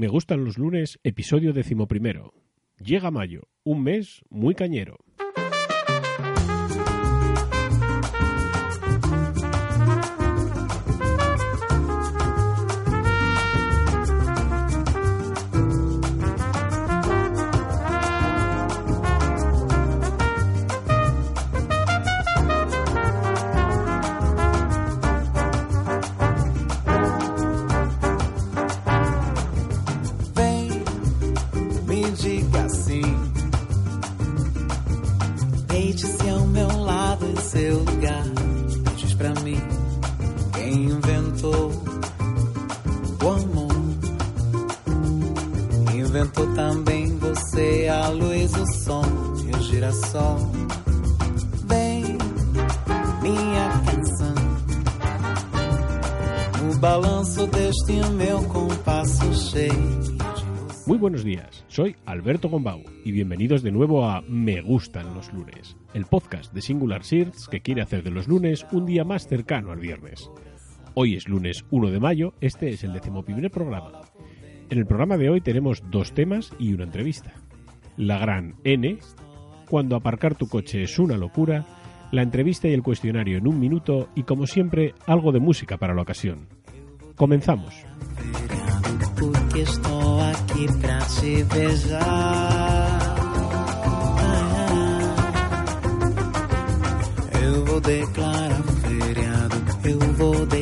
Me gustan los lunes, episodio decimoprimero. Llega mayo, un mes muy cañero. Muy buenos días, soy Alberto Gombau y bienvenidos de nuevo a Me Gustan los lunes, el podcast de Singular Search que quiere hacer de los lunes un día más cercano al viernes. Hoy es lunes 1 de mayo, este es el decimoprimer programa. En el programa de hoy tenemos dos temas y una entrevista. La gran N, cuando aparcar tu coche es una locura, la entrevista y el cuestionario en un minuto y como siempre algo de música para la ocasión. Comenzamos. Porque estou aqui pra te beijar. Eu vou declarar feriado. Eu vou declarar.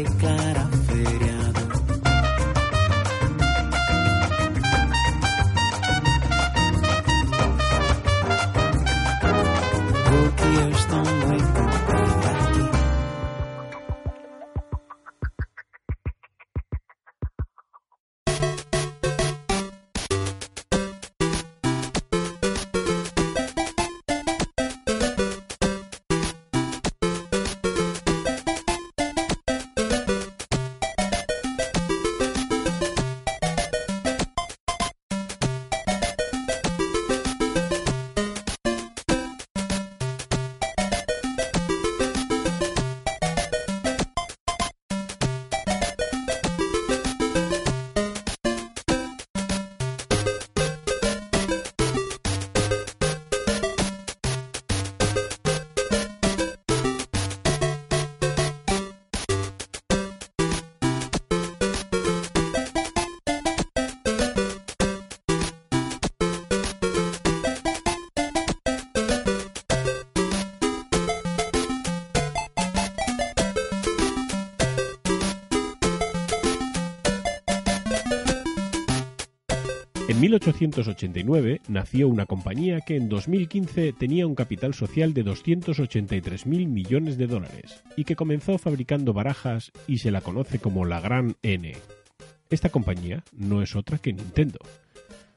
1889 nació una compañía que en 2015 tenía un capital social de 283.000 millones de dólares y que comenzó fabricando barajas y se la conoce como la Gran N. Esta compañía no es otra que Nintendo.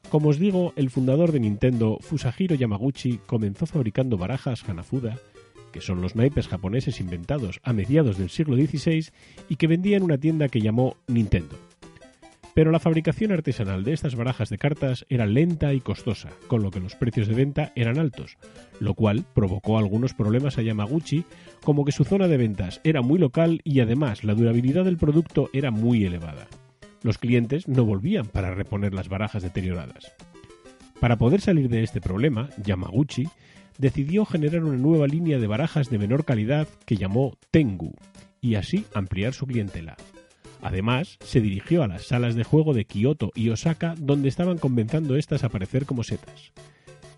Como os digo, el fundador de Nintendo, Fusahiro Yamaguchi, comenzó fabricando barajas Hanafuda, que son los naipes japoneses inventados a mediados del siglo XVI y que vendía en una tienda que llamó Nintendo. Pero la fabricación artesanal de estas barajas de cartas era lenta y costosa, con lo que los precios de venta eran altos, lo cual provocó algunos problemas a Yamaguchi, como que su zona de ventas era muy local y además la durabilidad del producto era muy elevada. Los clientes no volvían para reponer las barajas deterioradas. Para poder salir de este problema, Yamaguchi decidió generar una nueva línea de barajas de menor calidad que llamó Tengu, y así ampliar su clientela. Además, se dirigió a las salas de juego de Kioto y Osaka donde estaban comenzando estas a aparecer como setas.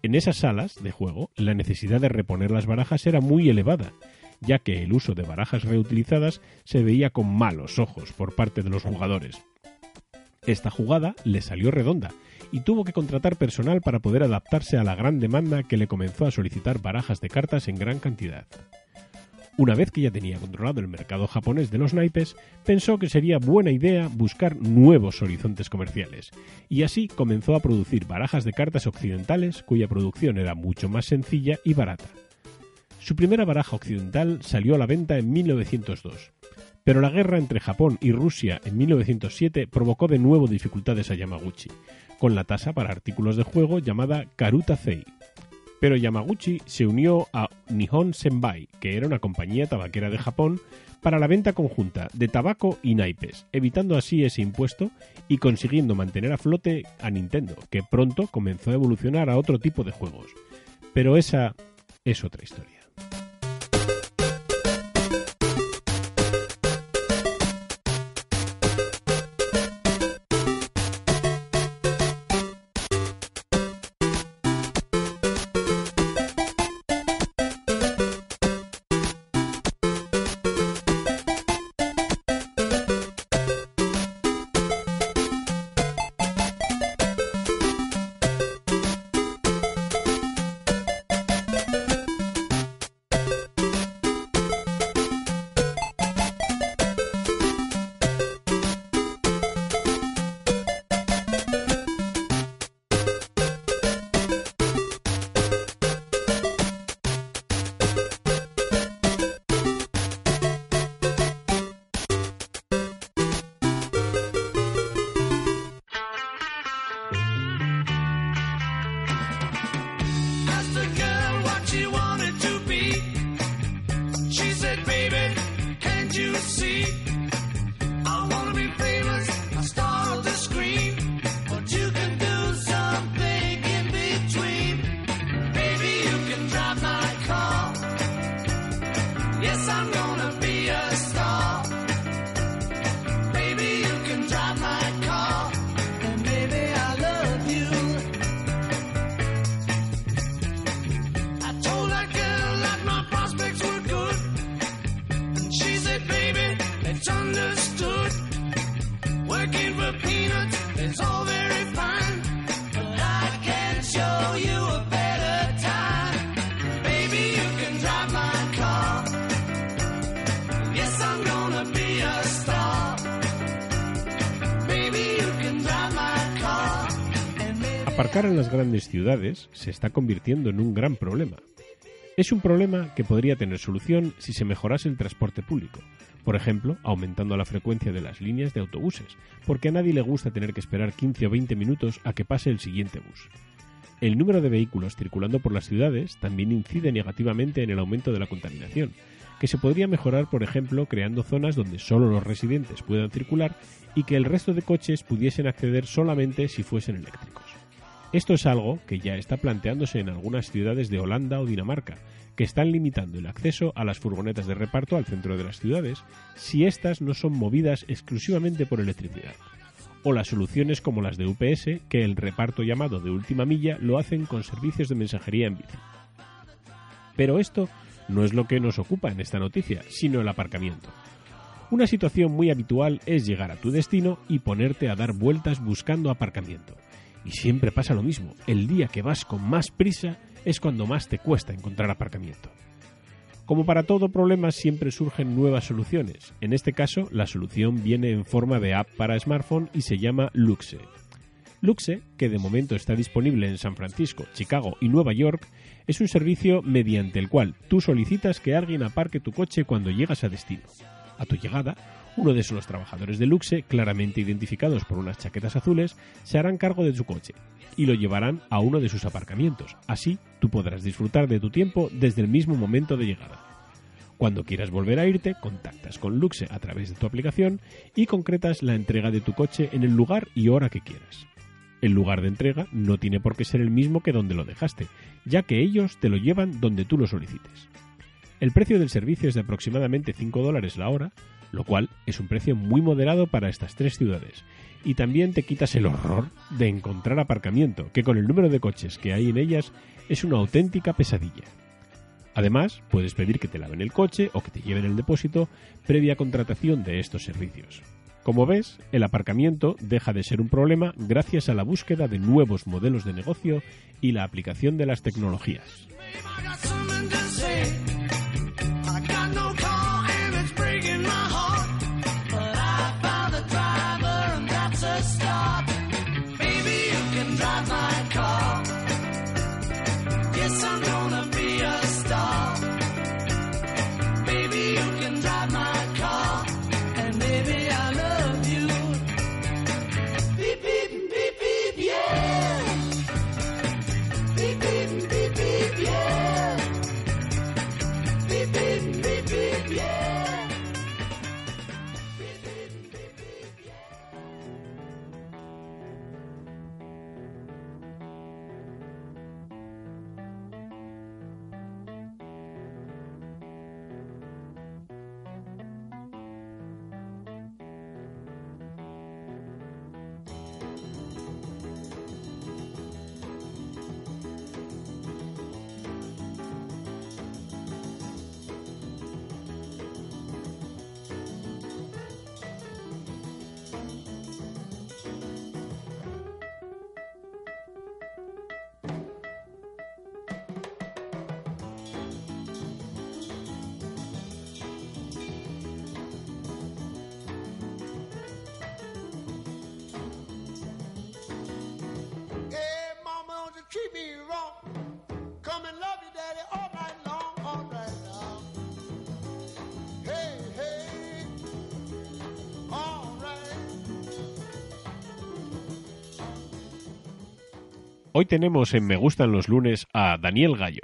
En esas salas de juego, la necesidad de reponer las barajas era muy elevada, ya que el uso de barajas reutilizadas se veía con malos ojos por parte de los jugadores. Esta jugada le salió redonda y tuvo que contratar personal para poder adaptarse a la gran demanda que le comenzó a solicitar barajas de cartas en gran cantidad. Una vez que ya tenía controlado el mercado japonés de los naipes, pensó que sería buena idea buscar nuevos horizontes comerciales, y así comenzó a producir barajas de cartas occidentales cuya producción era mucho más sencilla y barata. Su primera baraja occidental salió a la venta en 1902, pero la guerra entre Japón y Rusia en 1907 provocó de nuevo dificultades a Yamaguchi, con la tasa para artículos de juego llamada Karuta Zei, pero Yamaguchi se unió a Nihon Senbai, que era una compañía tabaquera de Japón, para la venta conjunta de tabaco y naipes, evitando así ese impuesto y consiguiendo mantener a flote a Nintendo, que pronto comenzó a evolucionar a otro tipo de juegos. Pero esa es otra historia. En las grandes ciudades se está convirtiendo en un gran problema. Es un problema que podría tener solución si se mejorase el transporte público, por ejemplo, aumentando la frecuencia de las líneas de autobuses, porque a nadie le gusta tener que esperar 15 o 20 minutos a que pase el siguiente bus. El número de vehículos circulando por las ciudades también incide negativamente en el aumento de la contaminación, que se podría mejorar, por ejemplo, creando zonas donde solo los residentes puedan circular y que el resto de coches pudiesen acceder solamente si fuesen eléctricos. Esto es algo que ya está planteándose en algunas ciudades de Holanda o Dinamarca, que están limitando el acceso a las furgonetas de reparto al centro de las ciudades si éstas no son movidas exclusivamente por electricidad. O las soluciones como las de UPS, que el reparto llamado de última milla lo hacen con servicios de mensajería en bici. Pero esto no es lo que nos ocupa en esta noticia, sino el aparcamiento. Una situación muy habitual es llegar a tu destino y ponerte a dar vueltas buscando aparcamiento. Y siempre pasa lo mismo, el día que vas con más prisa es cuando más te cuesta encontrar aparcamiento. Como para todo problema siempre surgen nuevas soluciones. En este caso, la solución viene en forma de app para smartphone y se llama Luxe. Luxe, que de momento está disponible en San Francisco, Chicago y Nueva York, es un servicio mediante el cual tú solicitas que alguien aparque tu coche cuando llegas a destino. A tu llegada, uno de esos trabajadores de Luxe, claramente identificados por unas chaquetas azules, se harán cargo de tu coche y lo llevarán a uno de sus aparcamientos. Así, tú podrás disfrutar de tu tiempo desde el mismo momento de llegada. Cuando quieras volver a irte, contactas con Luxe a través de tu aplicación y concretas la entrega de tu coche en el lugar y hora que quieras. El lugar de entrega no tiene por qué ser el mismo que donde lo dejaste, ya que ellos te lo llevan donde tú lo solicites. El precio del servicio es de aproximadamente 5 dólares la hora, lo cual es un precio muy moderado para estas tres ciudades. Y también te quitas el horror de encontrar aparcamiento, que con el número de coches que hay en ellas es una auténtica pesadilla. Además, puedes pedir que te laven el coche o que te lleven el depósito previa contratación de estos servicios. Como ves, el aparcamiento deja de ser un problema gracias a la búsqueda de nuevos modelos de negocio y la aplicación de las tecnologías. Hoy tenemos en Me Gustan los lunes a Daniel Gallo.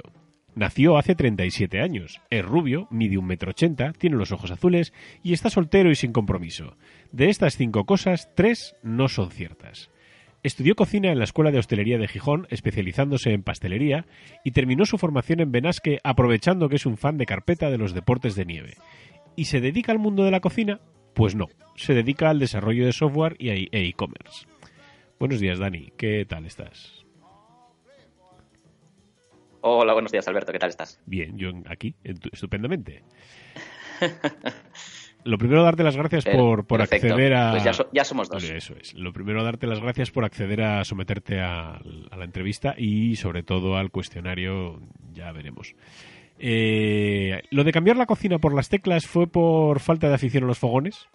Nació hace 37 años, es rubio, mide un metro ochenta, tiene los ojos azules y está soltero y sin compromiso. De estas cinco cosas, tres no son ciertas. Estudió cocina en la Escuela de Hostelería de Gijón, especializándose en pastelería, y terminó su formación en Benasque aprovechando que es un fan de carpeta de los deportes de nieve. ¿Y se dedica al mundo de la cocina? Pues no, se dedica al desarrollo de software y e-commerce. Buenos días, Dani, ¿qué tal estás? Hola, buenos días, Alberto. ¿Qué tal estás? Bien, yo aquí, estupendamente. Lo primero, darte las gracias por, por acceder a. Pues ya, somos dos. Eso es. Lo primero, darte las gracias por acceder a someterte a, la entrevista y, sobre todo, al cuestionario. Ya veremos. Eh, ¿Lo de cambiar la cocina por las teclas fue por falta de afición a los fogones?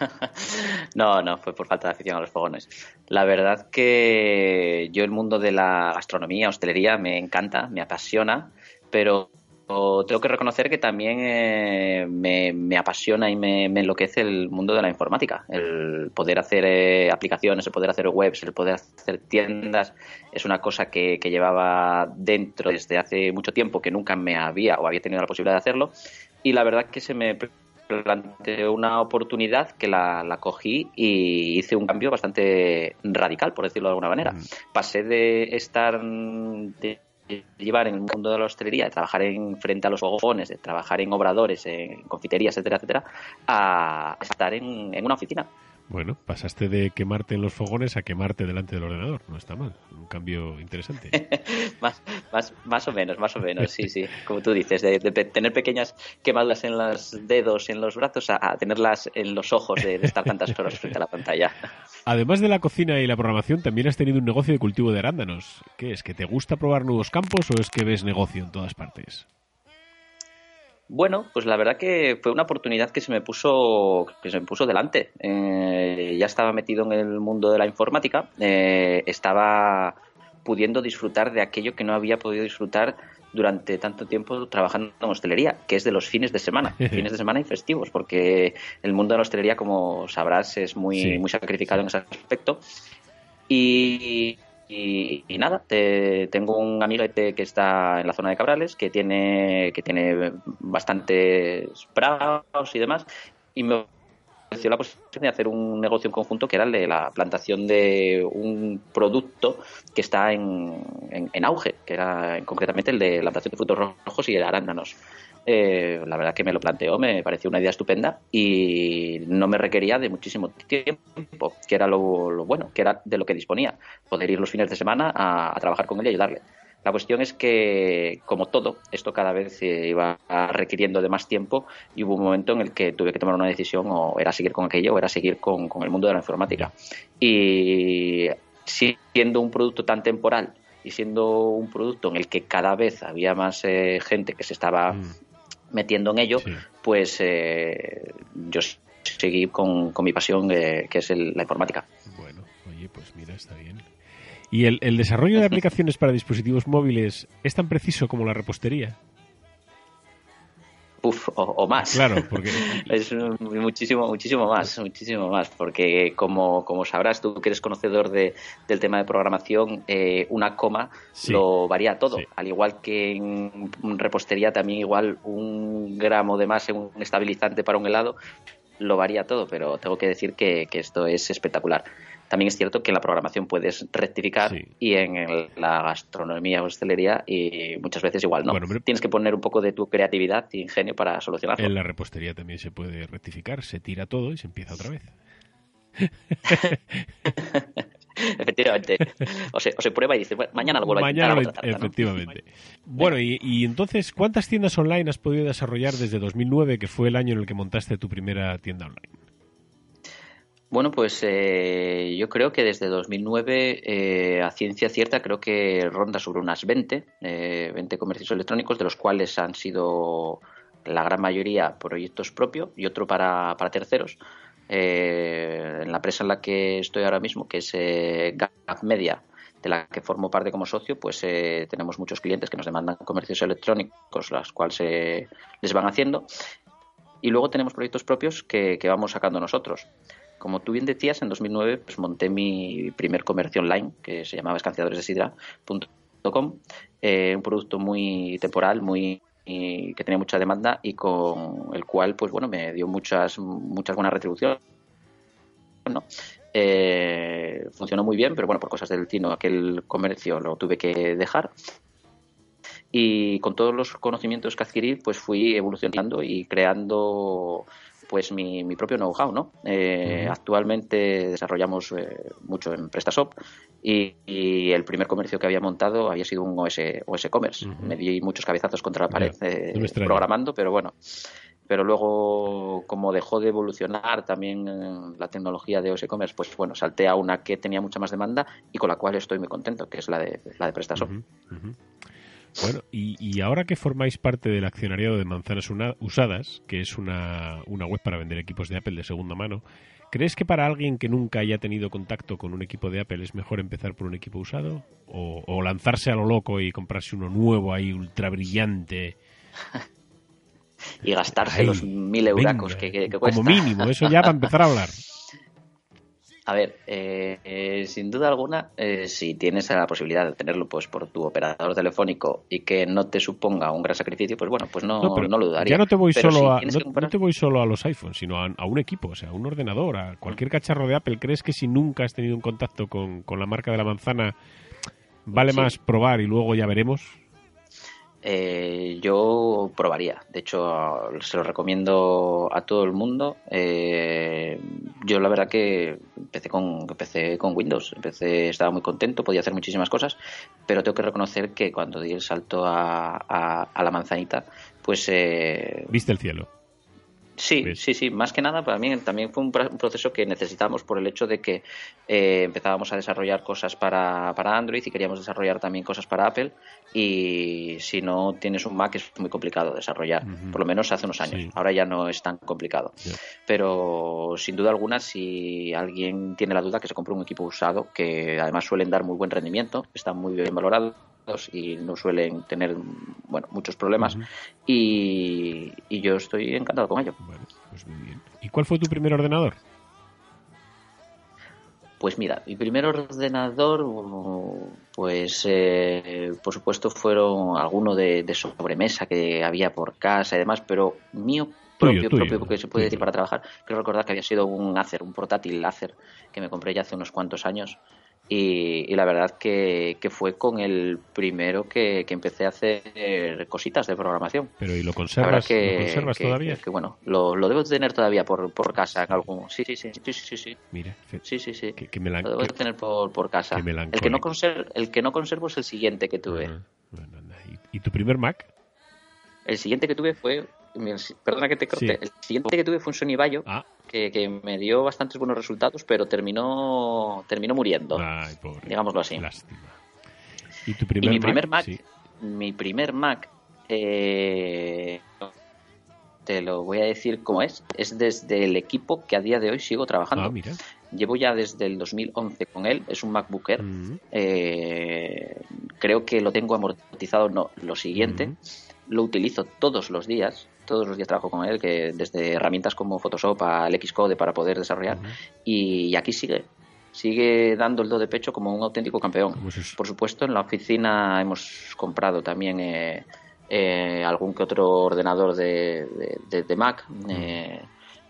no, no, fue por falta de afición a los fogones. La verdad que yo el mundo de la gastronomía, hostelería, me encanta, me apasiona, pero tengo que reconocer que también eh, me, apasiona y me, enloquece el mundo de la informática. El poder hacer eh, aplicaciones, el poder hacer webs, el poder hacer tiendas, es una cosa que, que, llevaba dentro desde hace mucho tiempo, que nunca me había o había tenido la posibilidad de hacerlo. Y la verdad que se me planteé una oportunidad que la, cogí y hice un cambio bastante radical, por decirlo de alguna manera. Pasé de estar de llevar en el mundo de la hostelería, de trabajar en frente a los fogones, de trabajar en obradores, en confiterías, etcétera, etcétera, a estar en, en una oficina. Bueno, pasaste de quemarte en los fogones a quemarte delante del ordenador. No está mal. Un cambio interesante. más, más, más o menos, más o menos, sí, sí. Como tú dices, de, tener pequeñas quemaduras en los dedos, en los brazos, a, tenerlas en los ojos de, de estar tantas horas frente a la pantalla. Además de la cocina y la programación, también has tenido un negocio de cultivo de arándanos. ¿Qué es? ¿Que te gusta probar nuevos campos o es que ves negocio en todas partes? Bueno, pues la verdad que fue una oportunidad que se me puso, que se me puso delante. Eh, ya estaba metido en el mundo de la informática, eh, estaba pudiendo disfrutar de aquello que no había podido disfrutar durante tanto tiempo trabajando en hostelería, que es de los fines de semana, fines de semana y festivos, porque el mundo de la hostelería, como sabrás, es muy, muy sacrificado en ese aspecto. Y, y, nada, tengo un amigo que está en la zona de Cabrales que tiene, que tiene bastantes prados y demás, y me ofreció la posibilidad de hacer un negocio en conjunto que era el de la plantación de un producto que está en, en, auge, que era concretamente el de la plantación de frutos rojos y de arándanos. Eh, la verdad que me lo planteó, me pareció una idea estupenda y no me requería de muchísimo tiempo, que era lo, bueno, que era de lo que disponía, poder ir los fines de semana a, trabajar con él y ayudarle. La cuestión es que, como todo, esto cada vez iba requiriendo de más tiempo y hubo un momento en el que tuve que tomar una decisión o era seguir con aquello o era seguir con, el mundo de la informática. Y siendo un producto tan temporal y siendo un producto en el que cada vez había más eh, gente que se estaba mm metiendo en ello, pues eh, yo seguí con, mi pasión, eh, que es la informática. Bueno, oye, pues mira, está bien. ¿Y el, el desarrollo de aplicaciones para dispositivos móviles es tan preciso como la repostería? Uf, o, más. Claro, porque... es muchísimo, muchísimo más, muchísimo más, porque como, como sabrás, tú que eres conocedor de, del tema de programación, eh, una coma lo varía todo, al igual que en repostería también igual un gramo de más en un estabilizante para un helado, lo varía todo, pero tengo que decir que, que esto es espectacular. También es cierto que en la programación puedes rectificar y en la gastronomía o hostelería y muchas veces igual no. Tienes que poner un poco de tu creatividad y ingenio para solucionarlo. En la repostería también se puede rectificar, se tira todo y se empieza otra vez. Efectivamente. O se, prueba y dice, mañana lo vuelvo a intentar. efectivamente. Bueno, y, y, entonces, ¿cuántas tiendas online has podido desarrollar desde 2009, que fue el año en el que montaste tu primera tienda online? Bueno, pues eh, yo creo que desde 2009, eh, a ciencia cierta, creo que ronda sobre unas 20, eh, 20 comercios electrónicos, de los cuales han sido la gran mayoría proyectos propios y otro para, terceros. Eh, en la empresa en la que estoy ahora mismo, que es Gap Media, de la que formo parte como socio, pues tenemos muchos clientes que nos demandan comercios electrónicos, las cuales les van haciendo. Y luego tenemos proyectos propios que, que vamos sacando nosotros. Como tú bien decías, en 2009 pues, monté mi primer comercio online que se llamaba escanciadoresdesidra.com, eh, un producto muy temporal, muy que tenía mucha demanda y con el cual pues bueno me dio muchas muchas buenas retribuciones eh, funcionó muy bien pero bueno por cosas del tino aquel comercio lo tuve que dejar. Y con todos los conocimientos que adquirí pues fui evolucionando y creando pues mi, mi propio know-how, ¿no? Eh, actualmente desarrollamos eh, mucho en PrestaShop y, el primer comercio que había montado había sido un OS, OS Commerce. Me di muchos cabezazos contra la pared eh, programando, pero bueno. Pero luego, como dejó de evolucionar también la tecnología de OS Commerce, pues bueno, salté a una que tenía mucha más demanda y con la cual estoy muy contento, que es la de, la de PrestaShop. Bueno, y, ahora que formáis parte del accionariado de Manzanas Usadas, que es una, web para vender equipos de Apple de segunda mano, ¿crees que para alguien que nunca haya tenido contacto con un equipo de Apple es mejor empezar por un equipo usado? ¿O, lanzarse a lo loco y comprarse uno nuevo ahí, ultra brillante? y gastarse los mil euracos que, que, Como mínimo, eso ya para empezar a hablar. A ver, eh, eh, sin duda alguna, eh, si tienes la posibilidad de tenerlo pues por tu operador telefónico y que no te suponga un gran sacrificio, pues bueno, pues no, no, lo dudaría. Ya no te voy solo a no, te voy solo a los iPhones, sino a, un equipo, o sea, a un ordenador, a cualquier cacharro de Apple. ¿Crees que si nunca has tenido un contacto con, con la marca de la manzana vale más probar y luego ya veremos? Eh, yo probaría. De hecho, se lo recomiendo a todo el mundo. Eh, yo la verdad que empecé con, empecé con Windows. Empecé, estaba muy contento, podía hacer muchísimas cosas, pero tengo que reconocer que cuando di el salto a, a, la manzanita, pues... Eh, Viste el cielo. Sí, sí, sí. Más que nada, para mí también fue un, proceso que necesitamos por el hecho de que eh, empezábamos a desarrollar cosas para, para, Android y queríamos desarrollar también cosas para Apple. Y si no tienes un Mac es muy complicado desarrollar, por lo menos hace unos años. Ahora ya no es tan complicado. Pero sin duda alguna, si alguien tiene la duda, que se compre un equipo usado, que además suelen dar muy buen rendimiento, están muy bien valorados y no suelen tener bueno muchos problemas y, yo estoy encantado con ello. Pues ¿Y cuál fue tu primer ordenador? Pues mira, mi primer ordenador, pues eh, por supuesto fueron algunos de, sobremesa que había por casa y demás, pero mío propio, propio, que se puede decir para trabajar. Creo recordar que había sido un Acer, un portátil Acer que me compré ya hace unos cuantos años y, la verdad que, fue con el primero que, empecé a hacer cositas de programación. Pero ¿y lo conservas, que, ¿lo conservas todavía? Que, bueno, lo, lo, debo tener todavía por, por casa en algún... Sí, sí, sí, sí, sí, sí. Mira, sí, sí, sí. Que, me lo debo tener por, por casa. El que, no conservo, el que no conservo es el siguiente que tuve. Ah, ¿Y, tu primer Mac? El siguiente que tuve fue perdona que te corte, el siguiente que tuve fue un Sony Bayo, ah. Que, me dio bastantes buenos resultados, pero terminó terminó muriendo, digámoslo así. ¿Y tu primer mi primer Mac? mi primer Mac, eh, te lo voy a decir cómo es, es desde el equipo que a día de hoy sigo trabajando. Ah, mira. Llevo ya desde el 2011 con él. Es un MacBook Air. Eh, creo que lo tengo amortizado. No, lo siguiente. Lo utilizo todos los días. Todos los días trabajo con él, que desde herramientas como Photoshop al Xcode para poder desarrollar. y, aquí sigue sigue dando el do de pecho como un auténtico campeón. Por supuesto, en la oficina hemos comprado también eh, eh, algún que otro ordenador de, de, Mac eh,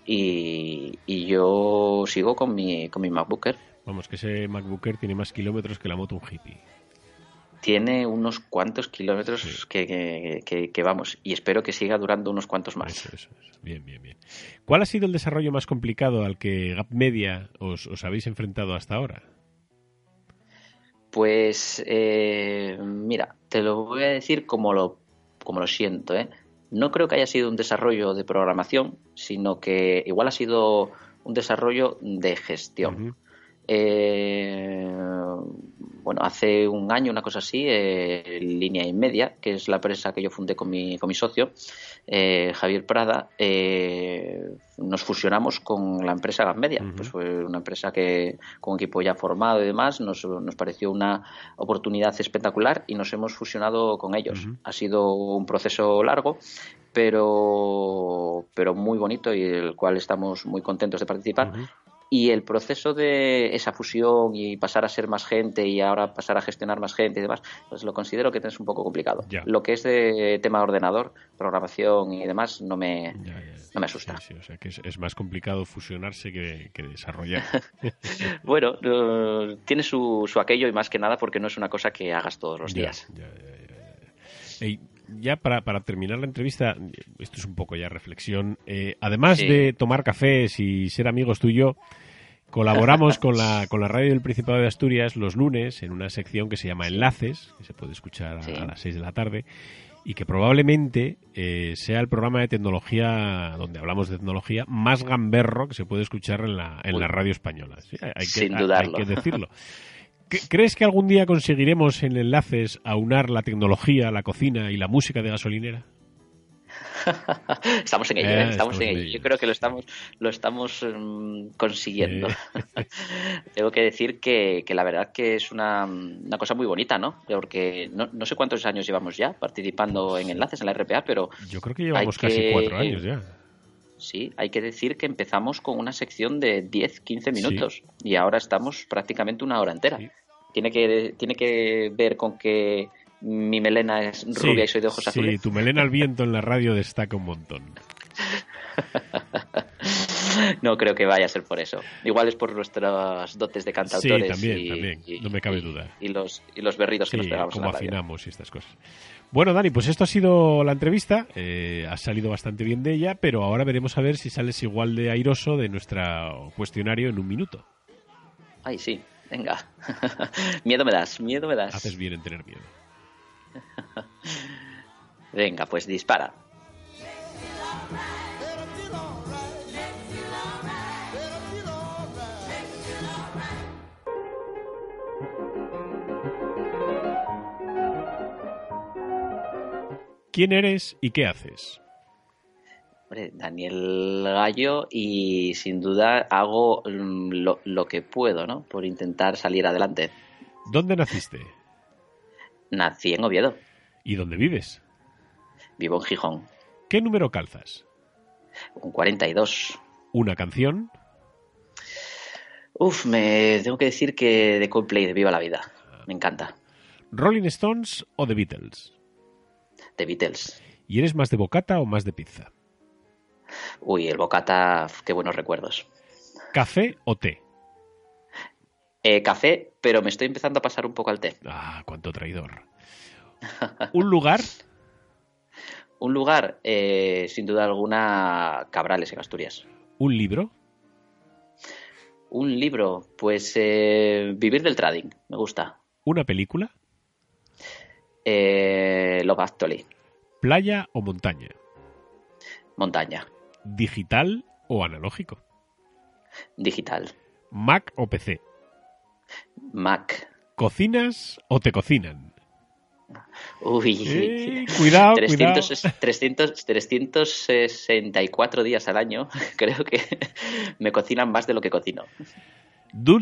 y, y, yo sigo con mi, con mi MacBooker. Vamos, que ese MacBooker tiene más kilómetros que la moto un hippie tiene unos cuantos kilómetros que, que, vamos, y espero que siga durando unos cuantos más. Bien, bien, bien. ¿Cuál ha sido el desarrollo más complicado al que Gap Media os, habéis enfrentado hasta ahora? Pues, eh, mira, te lo voy a decir como lo, como lo siento, ¿eh? No creo que haya sido un desarrollo de programación, sino que igual ha sido un desarrollo de gestión. Eh, bueno, hace un año, una cosa así, eh, Línea y Media, que es la empresa que yo fundé con mi, con mi socio, eh, Javier Prada, eh, nos fusionamos con la empresa Gas Media. Pues fue una empresa que, con equipo ya formado y demás, nos, nos pareció una oportunidad espectacular y nos hemos fusionado con ellos. Ha sido un proceso largo, pero, pero muy bonito y el cual estamos muy contentos de participar y el proceso de esa fusión y pasar a ser más gente y ahora pasar a gestionar más gente y demás, pues lo considero que es un poco complicado. Lo que es de tema de ordenador, programación y demás, no me, No me asusta. o sea que es, más complicado fusionarse que, desarrollar. bueno, tiene su, su aquello y más que nada porque no es una cosa que hagas todos los días. Ya para, para, terminar la entrevista, esto es un poco ya reflexión. Eh, además de tomar cafés y ser amigos tuyo, Colaboramos con la, con la radio del Principado de Asturias los lunes en una sección que se llama Enlaces, que se puede escuchar a, las 6 de la tarde, y que probablemente eh, sea el programa de tecnología, donde hablamos de tecnología, más gamberro que se puede escuchar en la, en la radio española. hay, que, hay que decirlo. ¿Crees que algún día conseguiremos en Enlaces aunar la tecnología, la cocina y la música de gasolinera? estamos en ello, ¿eh? estamos, en, ello. Yo creo que lo estamos, lo estamos mm, consiguiendo. Tengo que decir que, la verdad que es una, cosa muy bonita, ¿no? Porque no, sé cuántos años llevamos ya participando en enlaces en la RPA, pero... Yo creo que llevamos casi cuatro años ya. Sí, hay que decir que empezamos con una sección de 10, 15 minutos y ahora estamos prácticamente una hora entera. Tiene, que, tiene que ver con que mi melena es rubia y soy de ojos azules. Sí, tu melena al viento en la radio destaca un montón. no creo que vaya a ser por eso. Igual es por nuestras dotes de cantautores. Sí, también, también. no me cabe duda. Y, los, y los berridos que nos pegamos. Como afinamos y estas cosas. Bueno, Dani, pues esto ha sido la entrevista. Eh, has salido bastante bien de ella, pero ahora veremos a ver si sales igual de airoso de nuestro cuestionario en un minuto. Ay, sí. Venga. miedo me das, miedo me das. Haces bien en tener miedo. Venga, pues dispara. ¿Quién eres y qué haces? Daniel Gallo y sin duda hago mm, lo, lo, que puedo, ¿no? Por intentar salir adelante. ¿Dónde naciste? Nací en Oviedo. ¿Y dónde vives? Vivo en Gijón. ¿Qué número calzas? Un 42. ¿Una canción? Uf, me tengo que decir que de Coldplay, de Viva la Vida. Me encanta. ¿Rolling Stones o The Beatles? The Beatles. ¿Y eres más de bocata o más de pizza? Uy, el bocata, qué buenos recuerdos. ¿Café o té? Eh, café, pero me estoy empezando a pasar un poco al té. Ah, cuánto traidor. ¿Un lugar? un lugar, eh, sin duda alguna, Cabrales en Asturias. ¿Un libro? Un libro, pues eh, Vivir del Trading, me gusta. ¿Una película? Eh, Love Actually. ¿Playa o montaña? Montaña. ¿Digital o analógico? Digital. ¿Mac o PC? Mac. ¿Cocinas o te cocinan? Uy, eh, cuidado, 300, 364 días al año, creo que me cocinan más de lo que cocino.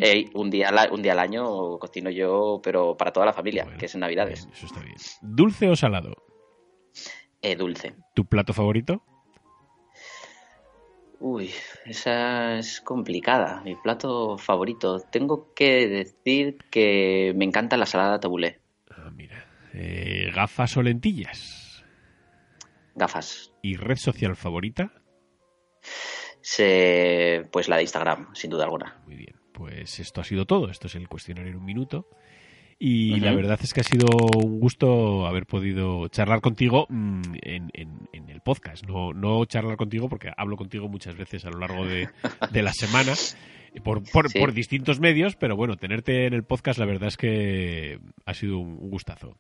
Eh, un, día, un día al año cocino yo, pero para toda la familia, que es en Navidades. eso está bien. ¿Dulce o salado? Eh, dulce. ¿Tu plato favorito? Uy, esa es complicada. Mi plato favorito. Tengo que decir que me encanta la salada tabulé. Ah, mira. Eh, ¿Gafas o lentillas? Gafas. ¿Y red social favorita? Se, pues la de Instagram, sin duda alguna. Muy bien. Pues esto ha sido todo. Esto es el cuestionario en un minuto. Y la verdad es que ha sido un gusto haber podido charlar contigo mm, en, el podcast. No, no charlar contigo porque hablo contigo muchas veces a lo largo de, la semana por, por, distintos medios, pero bueno, tenerte en el podcast la verdad es que ha sido un, gustazo.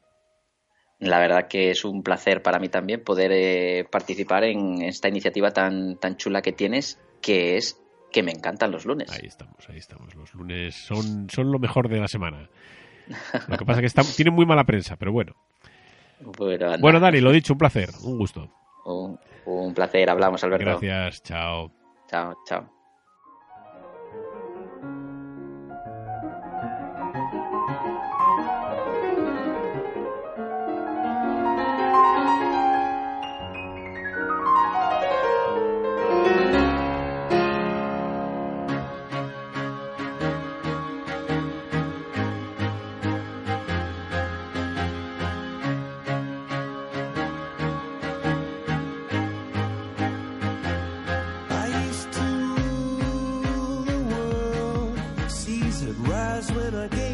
La verdad que es un placer para mí también poder eh, participar en esta iniciativa tan, tan chula que tienes, que es que me encantan los lunes. Ahí estamos, ahí estamos. Los lunes son, son lo mejor de la semana. Lo que pasa es que está, tiene muy mala prensa, pero bueno. Bueno, Dani, lo dicho, un placer, un gusto. Un, un placer, hablamos, Alberto. Gracias, chao. Chao, chao. with a game.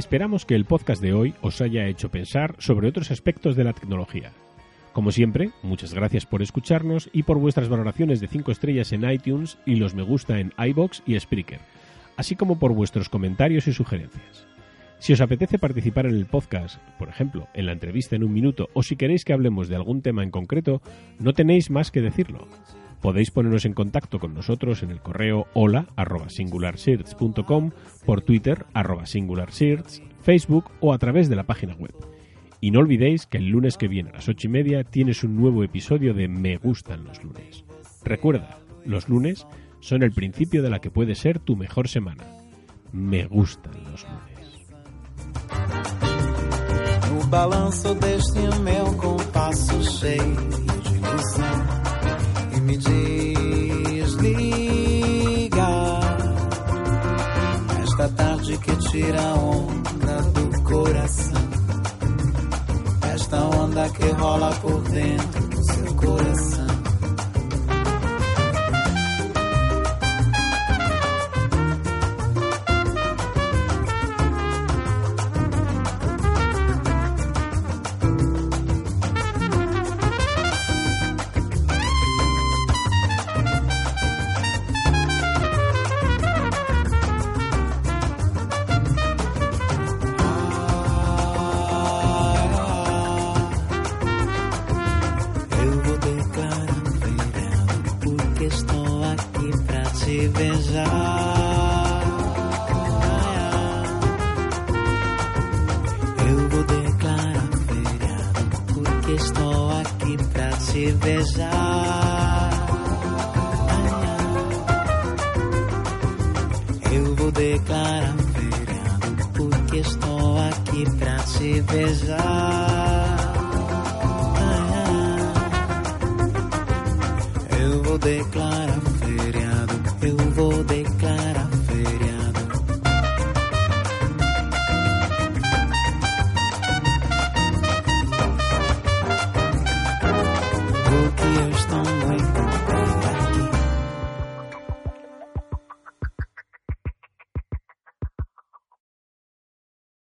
Esperamos que el podcast de hoy os haya hecho pensar sobre otros aspectos de la tecnología. Como siempre, muchas gracias por escucharnos y por vuestras valoraciones de 5 estrellas en iTunes y los me gusta en iBox y Spreaker, así como por vuestros comentarios y sugerencias. Si os apetece participar en el podcast, por ejemplo, en la entrevista en un minuto, o si queréis que hablemos de algún tema en concreto, no tenéis más que decirlo. Podéis poneros en contacto con nosotros en el correo hola por Twitter arroba Facebook o a través de la página web. Y no olvidéis que el lunes que viene a las ocho y media tienes un nuevo episodio de Me gustan los lunes. Recuerda, los lunes son el principio de la que puede ser tu mejor semana. Me gustan los lunes. Me desligar. Esta tarde que tira a onda do coração. Esta onda que rola por dentro do seu coração. te beijar. Eu vou declarar feriado porque estou aqui pra te beijar.